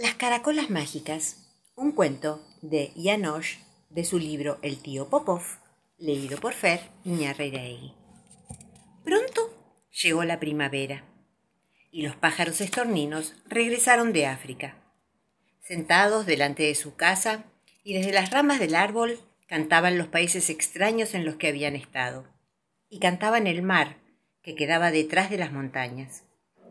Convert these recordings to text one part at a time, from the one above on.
Las caracolas mágicas, un cuento de Janosch de su libro El tío Popov, leído por Fer Iñarreiraegui. Pronto llegó la primavera y los pájaros estorninos regresaron de África. Sentados delante de su casa y desde las ramas del árbol cantaban los países extraños en los que habían estado. Y cantaban el mar que quedaba detrás de las montañas.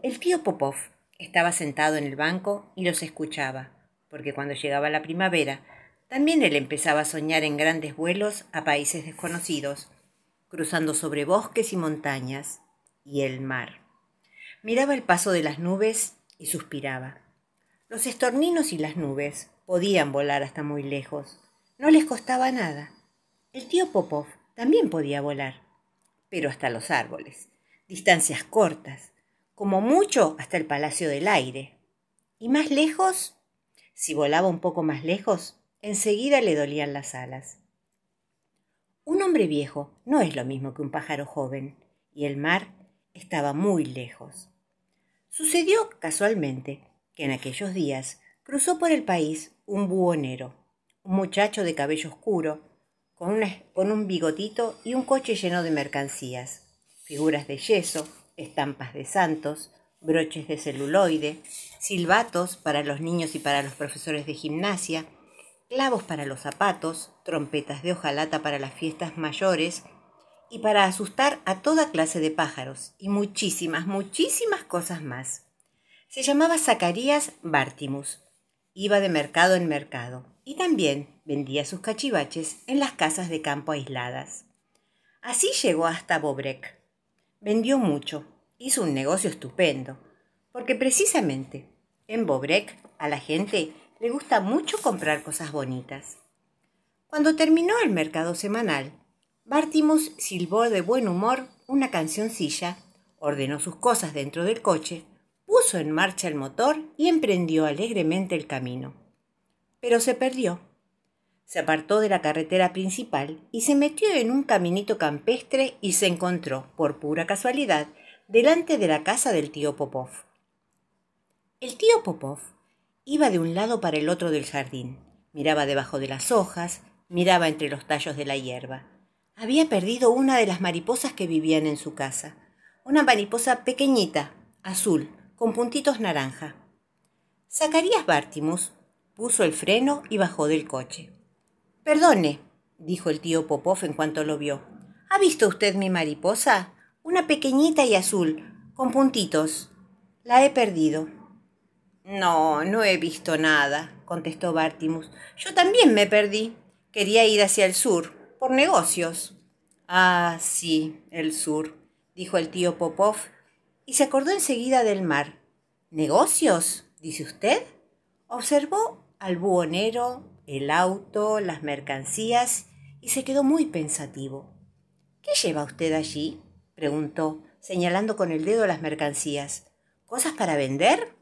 El tío Popov estaba sentado en el banco y los escuchaba, porque cuando llegaba la primavera, también él empezaba a soñar en grandes vuelos a países desconocidos, cruzando sobre bosques y montañas y el mar. Miraba el paso de las nubes y suspiraba. Los estorninos y las nubes podían volar hasta muy lejos. No les costaba nada. El tío Popov también podía volar, pero hasta los árboles, distancias cortas, como mucho hasta el Palacio del Aire. Y más lejos, si volaba un poco más lejos, enseguida le dolían las alas. Un hombre viejo no es lo mismo que un pájaro joven, y el mar estaba muy lejos. Sucedió casualmente que en aquellos días cruzó por el país un buhonero, un muchacho de cabello oscuro, con, un bigotito y un coche lleno de mercancías, figuras de yeso, estampas de santos, broches de celuloide, silbatos para los niños y para los profesores de gimnasia, clavos para los zapatos, trompetas de hojalata para las fiestas mayores y para asustar a toda clase de pájaros y muchísimas, muchísimas cosas más. Se llamaba Zacarías Bartimus. Iba de mercado en mercado y también vendía sus cachivaches en las casas de campo aisladas. Así llegó hasta Bobrek, Vendió mucho, hizo un negocio estupendo, porque precisamente en Bobrek a la gente le gusta mucho comprar cosas bonitas. Cuando terminó el mercado semanal, Bartimus silbó de buen humor una cancioncilla, ordenó sus cosas dentro del coche, puso en marcha el motor y emprendió alegremente el camino. Pero se perdió se apartó de la carretera principal y se metió en un caminito campestre y se encontró, por pura casualidad, delante de la casa del tío Popov. El tío Popov iba de un lado para el otro del jardín, miraba debajo de las hojas, miraba entre los tallos de la hierba. Había perdido una de las mariposas que vivían en su casa, una mariposa pequeñita, azul, con puntitos naranja. Zacarías Bartimus puso el freno y bajó del coche. Perdone, dijo el tío Popov en cuanto lo vio. ¿Ha visto usted mi mariposa? Una pequeñita y azul, con puntitos. La he perdido. No, no he visto nada, contestó Bartimus. Yo también me perdí. Quería ir hacia el sur, por negocios. Ah, sí, el sur, dijo el tío Popov, y se acordó enseguida del mar. ¿Negocios? dice usted. Observó al buhonero, el auto, las mercancías, y se quedó muy pensativo. ¿Qué lleva usted allí? preguntó, señalando con el dedo las mercancías. ¿Cosas para vender?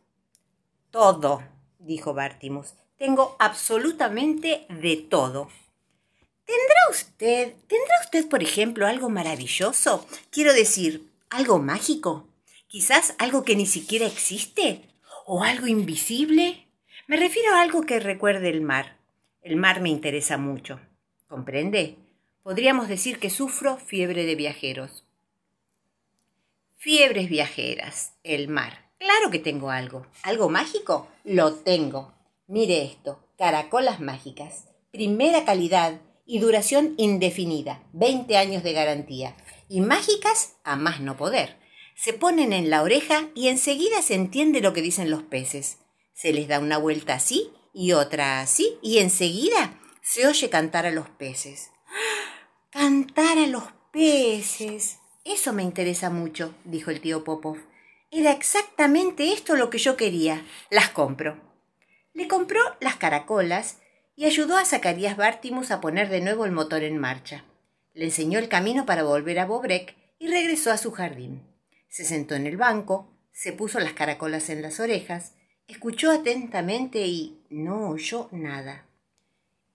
Todo, dijo Bartimus. Tengo absolutamente de todo. ¿Tendrá usted, tendrá usted, por ejemplo, algo maravilloso? Quiero decir, algo mágico. Quizás algo que ni siquiera existe. ¿O algo invisible? Me refiero a algo que recuerde el mar. El mar me interesa mucho. ¿Comprende? Podríamos decir que sufro fiebre de viajeros. Fiebres viajeras, el mar. Claro que tengo algo. ¿Algo mágico? Lo tengo. Mire esto, caracolas mágicas. Primera calidad y duración indefinida. 20 años de garantía. Y mágicas a más no poder. Se ponen en la oreja y enseguida se entiende lo que dicen los peces. Se les da una vuelta así y otra así, y enseguida se oye cantar a los peces. Cantar a los peces. Eso me interesa mucho, dijo el tío Popov. Era exactamente esto lo que yo quería. Las compro. Le compró las caracolas y ayudó a Zacarías Bartimus a poner de nuevo el motor en marcha. Le enseñó el camino para volver a Bobrek y regresó a su jardín. Se sentó en el banco, se puso las caracolas en las orejas Escuchó atentamente y no oyó nada.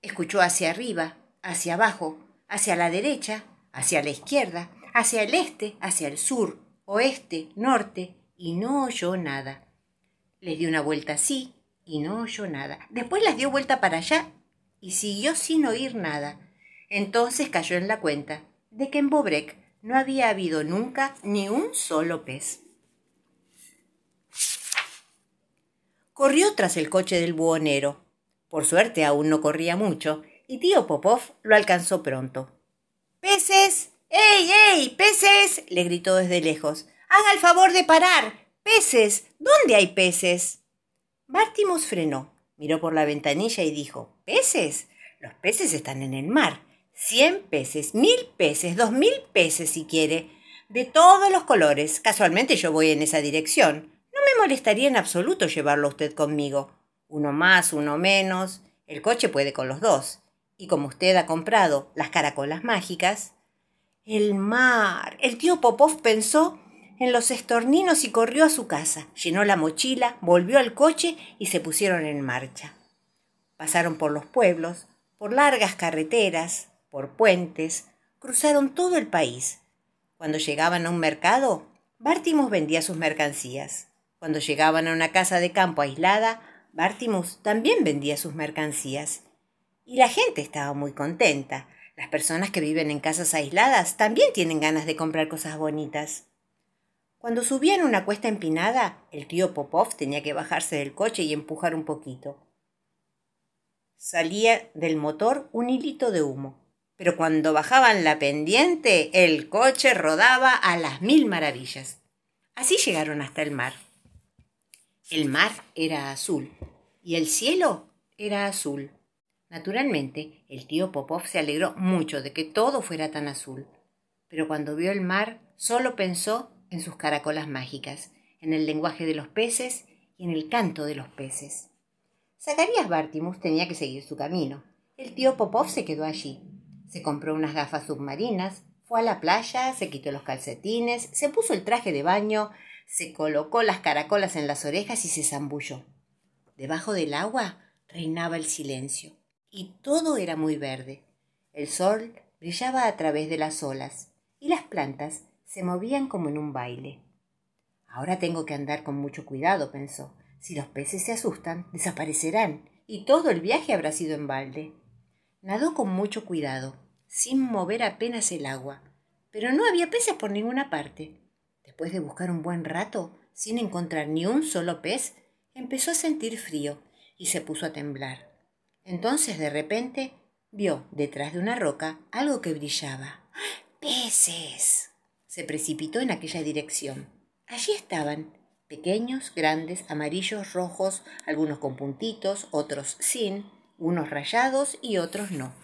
Escuchó hacia arriba, hacia abajo, hacia la derecha, hacia la izquierda, hacia el este, hacia el sur, oeste, norte, y no oyó nada. Le dio una vuelta así y no oyó nada. Después las dio vuelta para allá y siguió sin oír nada. Entonces cayó en la cuenta de que en Bobrek no había habido nunca ni un solo pez. Corrió tras el coche del buhonero. Por suerte aún no corría mucho, y tío Popov lo alcanzó pronto. ¡Peces! ¡Ey, ey! ¡Peces! le gritó desde lejos. Haga el favor de parar. ¡Peces! ¿Dónde hay peces? Bartimus frenó, miró por la ventanilla y dijo ¿Peces? Los peces están en el mar. Cien peces, mil peces, dos mil peces si quiere. De todos los colores. Casualmente yo voy en esa dirección. Me molestaría en absoluto llevarlo usted conmigo. Uno más, uno menos. El coche puede con los dos. Y como usted ha comprado las caracolas mágicas. El mar. El tío Popov pensó en los estorninos y corrió a su casa. Llenó la mochila, volvió al coche y se pusieron en marcha. Pasaron por los pueblos, por largas carreteras, por puentes, cruzaron todo el país. Cuando llegaban a un mercado, Bártimos vendía sus mercancías. Cuando llegaban a una casa de campo aislada, Bártimus también vendía sus mercancías. Y la gente estaba muy contenta. Las personas que viven en casas aisladas también tienen ganas de comprar cosas bonitas. Cuando subían una cuesta empinada, el tío Popov tenía que bajarse del coche y empujar un poquito. Salía del motor un hilito de humo pero cuando bajaban la pendiente el coche rodaba a las mil maravillas. Así llegaron hasta el mar. El mar era azul y el cielo era azul. Naturalmente, el tío Popov se alegró mucho de que todo fuera tan azul, pero cuando vio el mar solo pensó en sus caracolas mágicas, en el lenguaje de los peces y en el canto de los peces. Zacarías Bartimus tenía que seguir su camino. El tío Popov se quedó allí, se compró unas gafas submarinas, fue a la playa, se quitó los calcetines, se puso el traje de baño, se colocó las caracolas en las orejas y se zambulló. Debajo del agua reinaba el silencio y todo era muy verde. El sol brillaba a través de las olas y las plantas se movían como en un baile. Ahora tengo que andar con mucho cuidado, pensó. Si los peces se asustan, desaparecerán y todo el viaje habrá sido en balde. Nadó con mucho cuidado, sin mover apenas el agua, pero no había peces por ninguna parte. Después de buscar un buen rato, sin encontrar ni un solo pez, empezó a sentir frío y se puso a temblar. Entonces, de repente, vio detrás de una roca algo que brillaba. ¡Peces! Se precipitó en aquella dirección. Allí estaban, pequeños, grandes, amarillos, rojos, algunos con puntitos, otros sin, unos rayados y otros no.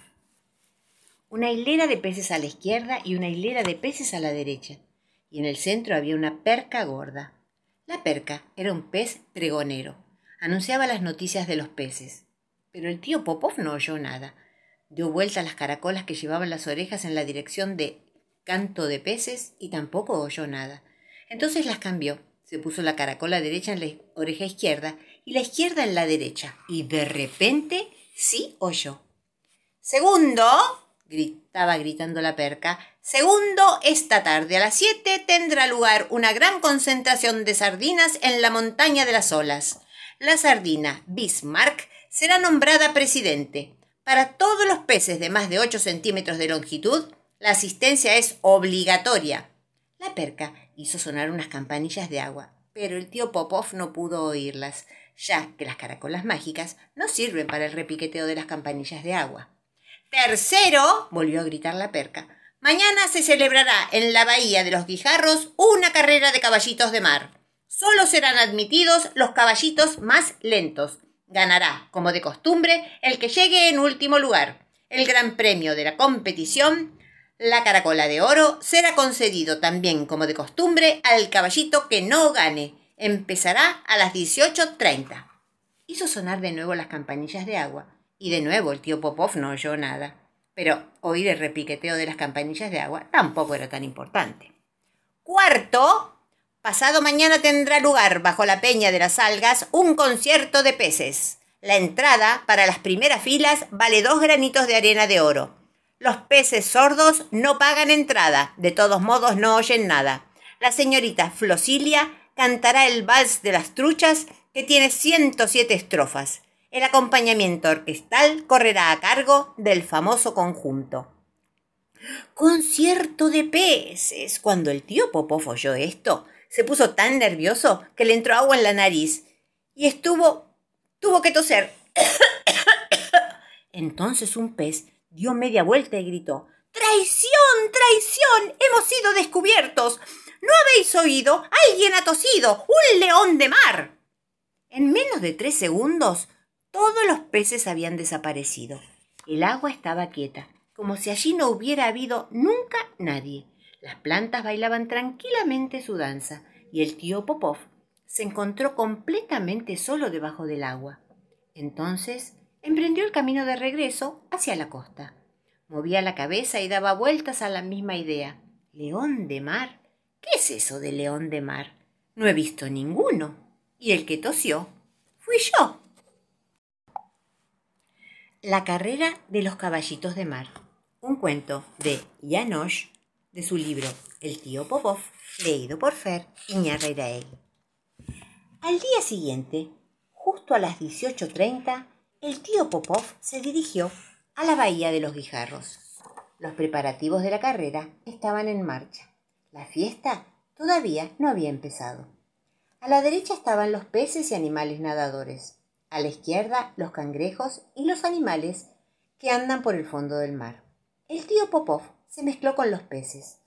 Una hilera de peces a la izquierda y una hilera de peces a la derecha, y en el centro había una perca gorda. La perca era un pez pregonero, anunciaba las noticias de los peces. Pero el tío Popov no oyó nada. Dio vuelta las caracolas que llevaban las orejas en la dirección de canto de peces y tampoco oyó nada. Entonces las cambió. Se puso la caracola derecha en la oreja izquierda y la izquierda en la derecha. Y de repente sí oyó. Segundo, gritaba gritando la perca, segundo, esta tarde a las siete tendrá lugar una gran concentración de sardinas en la montaña de las olas. La sardina Bismarck será nombrada presidente. Para todos los peces de más de ocho centímetros de longitud, la asistencia es obligatoria. La perca hizo sonar unas campanillas de agua, pero el tío Popov no pudo oírlas ya que las caracolas mágicas no sirven para el repiqueteo de las campanillas de agua. Tercero, volvió a gritar la perca, mañana se celebrará en la bahía de los Guijarros una carrera de caballitos de mar. Solo serán admitidos los caballitos más lentos. Ganará, como de costumbre, el que llegue en último lugar. El gran premio de la competición, la caracola de oro, será concedido también, como de costumbre, al caballito que no gane empezará a las 18.30. Hizo sonar de nuevo las campanillas de agua, y de nuevo el tío Popov no oyó nada. Pero oír el repiqueteo de las campanillas de agua tampoco era tan importante. Cuarto, pasado mañana tendrá lugar bajo la peña de las algas un concierto de peces. La entrada para las primeras filas vale dos granitos de arena de oro. Los peces sordos no pagan entrada, de todos modos no oyen nada. La señorita Flosilia cantará el vals de las truchas que tiene 107 estrofas. El acompañamiento orquestal correrá a cargo del famoso conjunto. Concierto de peces. Cuando el tío Popov oyó esto, se puso tan nervioso que le entró agua en la nariz y estuvo. tuvo que toser. Entonces un pez dio media vuelta y gritó ¡Traición! ¡Traición! ¡Hemos sido descubiertos! ¿No habéis oído? ¡Alguien ha tosido! ¡Un león de mar! En menos de tres segundos, todos los peces habían desaparecido. El agua estaba quieta, como si allí no hubiera habido nunca nadie. Las plantas bailaban tranquilamente su danza y el tío Popov se encontró completamente solo debajo del agua. Entonces emprendió el camino de regreso hacia la costa. Movía la cabeza y daba vueltas a la misma idea. ¿León de mar? ¿Qué es eso de león de mar? No he visto ninguno. Y el que tosió fui yo. La carrera de los caballitos de mar. Un cuento de Janosch de su libro El tío Popov, leído por Fer Iñarreiraegui. Al día siguiente, justo a las 18.30, el tío Popov se dirigió a la bahía de los guijarros. Los preparativos de la carrera estaban en marcha. La fiesta todavía no había empezado. A la derecha estaban los peces y animales nadadores. A la izquierda los cangrejos y los animales que andan por el fondo del mar. El tío Popov se mezcló con los peces.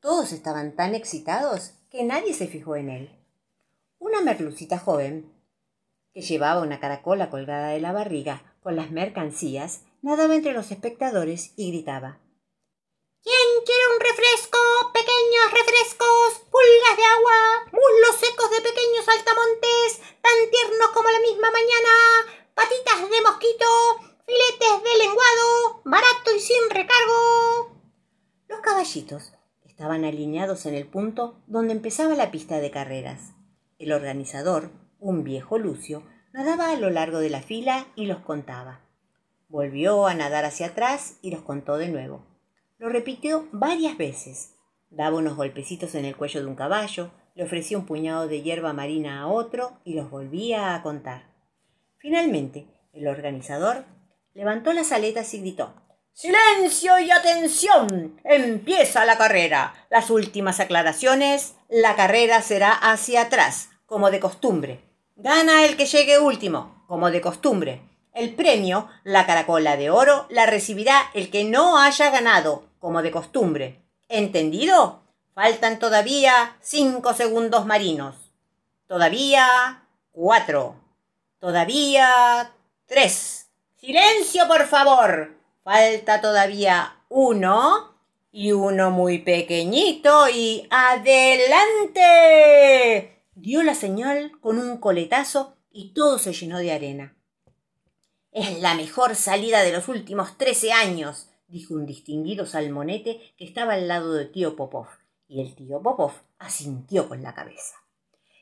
Todos estaban tan excitados que nadie se fijó en él. Una merlucita joven que llevaba una caracola colgada de la barriga con las mercancías, nadaba entre los espectadores y gritaba ¿Quién quiere un refresco? Pequeños refrescos, pulgas de agua, muslos secos de pequeños saltamontes, tan tiernos como la misma mañana, patitas de mosquito, filetes de lenguado, barato y sin recargo. Los caballitos estaban alineados en el punto donde empezaba la pista de carreras. El organizador, un viejo Lucio, nadaba a lo largo de la fila y los contaba. Volvió a nadar hacia atrás y los contó de nuevo. Lo repitió varias veces. Daba unos golpecitos en el cuello de un caballo, le ofrecía un puñado de hierba marina a otro y los volvía a contar. Finalmente, el organizador levantó las aletas y gritó Silencio y atención. Empieza la carrera. Las últimas aclaraciones. La carrera será hacia atrás como de costumbre. Gana el que llegue último, como de costumbre. El premio, la caracola de oro, la recibirá el que no haya ganado, como de costumbre. ¿Entendido? Faltan todavía cinco segundos marinos. Todavía cuatro. Todavía tres. Silencio, por favor. Falta todavía uno y uno muy pequeñito y adelante dio la señal con un coletazo y todo se llenó de arena. Es la mejor salida de los últimos trece años, dijo un distinguido salmonete que estaba al lado de tío Popov, y el tío Popov asintió con la cabeza.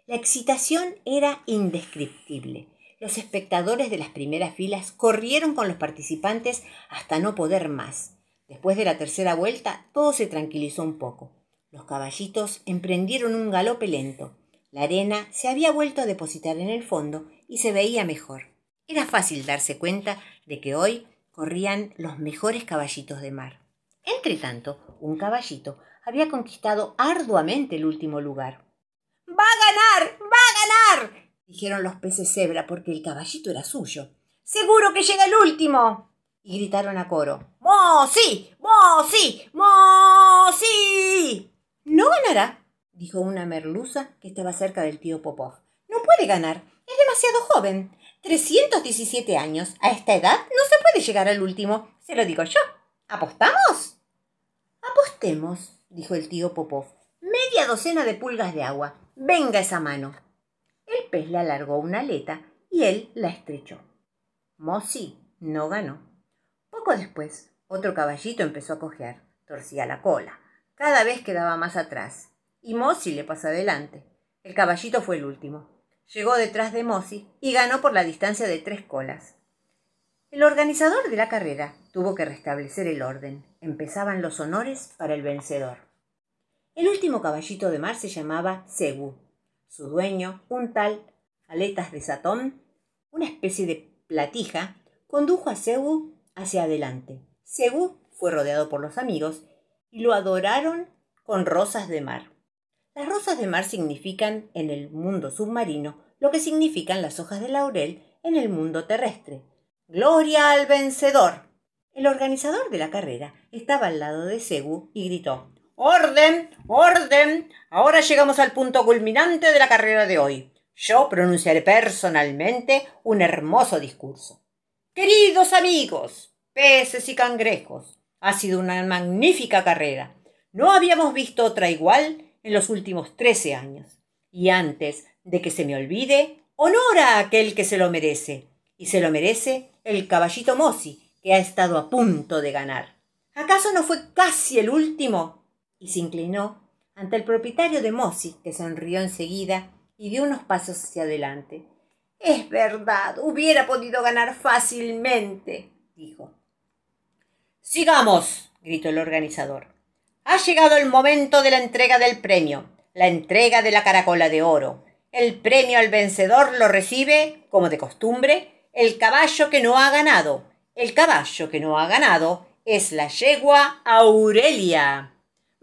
La excitación era indescriptible. Los espectadores de las primeras filas corrieron con los participantes hasta no poder más. Después de la tercera vuelta, todo se tranquilizó un poco. Los caballitos emprendieron un galope lento. La arena se había vuelto a depositar en el fondo y se veía mejor. Era fácil darse cuenta de que hoy corrían los mejores caballitos de mar. Entretanto, un caballito había conquistado arduamente el último lugar. ¡Va a ganar! ¡Va a ganar! Dijeron los peces cebra porque el caballito era suyo. ¡Seguro que llega el último! y gritaron a coro. ¡Mo sí! ¡Mo sí! ¡Mo sí! No ganará, dijo una merluza que estaba cerca del tío Popov. No puede ganar. Es demasiado joven. 317 años. A esta edad no se puede llegar al último. Se lo digo yo. ¿Apostamos? Apostemos, dijo el tío Popov. Media docena de pulgas de agua. Venga esa mano. El pez le alargó una aleta y él la estrechó. Mosi no ganó. Poco después, otro caballito empezó a cojear. Torcía la cola. Cada vez quedaba más atrás y Mossi le pasó adelante. El caballito fue el último. Llegó detrás de Mossi y ganó por la distancia de tres colas. El organizador de la carrera tuvo que restablecer el orden. Empezaban los honores para el vencedor. El último caballito de mar se llamaba Segu. Su dueño, un tal aletas de satón, una especie de platija, condujo a Sebu hacia adelante. Sebu fue rodeado por los amigos y lo adoraron con rosas de mar. Las rosas de mar significan en el mundo submarino lo que significan las hojas de laurel en el mundo terrestre. ¡Gloria al vencedor! El organizador de la carrera estaba al lado de Sebu y gritó ¡Orden! ¡Orden! Ahora llegamos al punto culminante de la carrera de hoy. Yo pronunciaré personalmente un hermoso discurso. Queridos amigos, peces y cangrejos, ha sido una magnífica carrera. No habíamos visto otra igual en los últimos trece años. Y antes de que se me olvide, honor a aquel que se lo merece. Y se lo merece el caballito Mossi, que ha estado a punto de ganar. ¿Acaso no fue casi el último? Y se inclinó ante el propietario de Mossi, que sonrió enseguida y dio unos pasos hacia adelante. Es verdad, hubiera podido ganar fácilmente, dijo. Sigamos, gritó el organizador. Ha llegado el momento de la entrega del premio, la entrega de la caracola de oro. El premio al vencedor lo recibe, como de costumbre, el caballo que no ha ganado. El caballo que no ha ganado es la yegua Aurelia.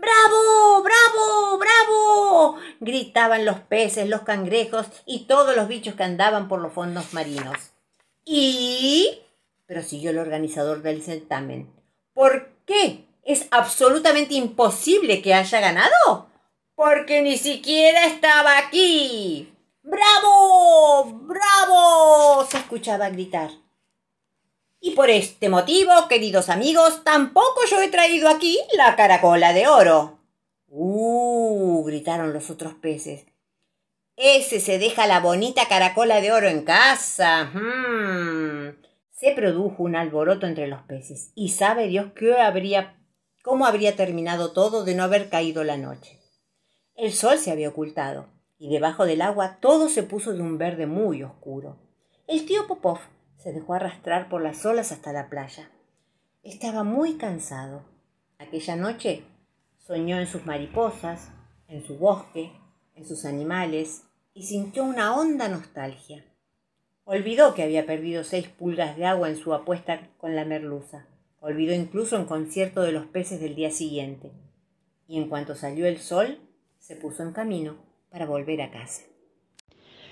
¡Bravo! ¡Bravo! ¡Bravo! gritaban los peces, los cangrejos y todos los bichos que andaban por los fondos marinos. ¿Y? prosiguió el organizador del certamen. ¿Por qué es absolutamente imposible que haya ganado? Porque ni siquiera estaba aquí. ¡Bravo! ¡Bravo! se escuchaba gritar. Y por este motivo, queridos amigos, tampoco yo he traído aquí la caracola de oro. ¡Uh! gritaron los otros peces. Ese se deja la bonita caracola de oro en casa. Hmm. Se produjo un alboroto entre los peces, y sabe Dios qué habría, cómo habría terminado todo de no haber caído la noche. El sol se había ocultado, y debajo del agua todo se puso de un verde muy oscuro. El tío Popov se dejó arrastrar por las olas hasta la playa. Estaba muy cansado. Aquella noche soñó en sus mariposas, en su bosque, en sus animales, y sintió una honda nostalgia. Olvidó que había perdido seis pulgas de agua en su apuesta con la merluza. Olvidó incluso un concierto de los peces del día siguiente. Y en cuanto salió el sol, se puso en camino para volver a casa.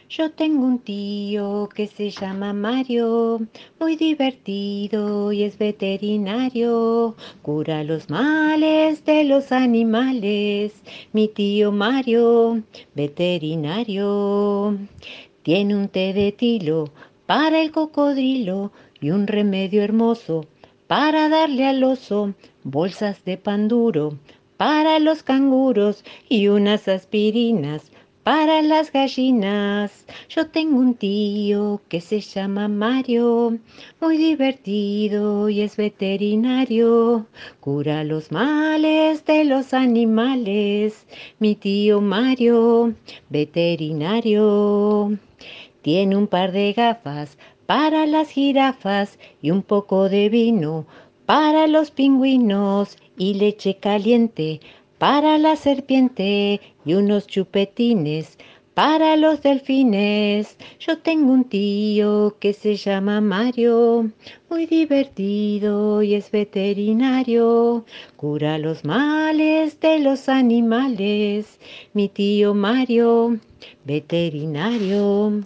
Yo tengo un tío que se llama Mario, muy divertido y es veterinario, cura los males de los animales. Mi tío Mario, veterinario, tiene un té de tilo para el cocodrilo y un remedio hermoso para darle al oso, bolsas de pan duro para los canguros y unas aspirinas para las gallinas. Yo tengo un tío que se llama Mario, muy divertido y es veterinario, cura los males de los animales. Mi tío Mario, veterinario, tiene un par de gafas para las jirafas y un poco de vino para los pingüinos y leche caliente para la serpiente y unos chupetines para los delfines. Yo tengo un tío que se llama Mario, muy divertido y es veterinario, cura los males de los animales. Mi tío Mario, veterinario.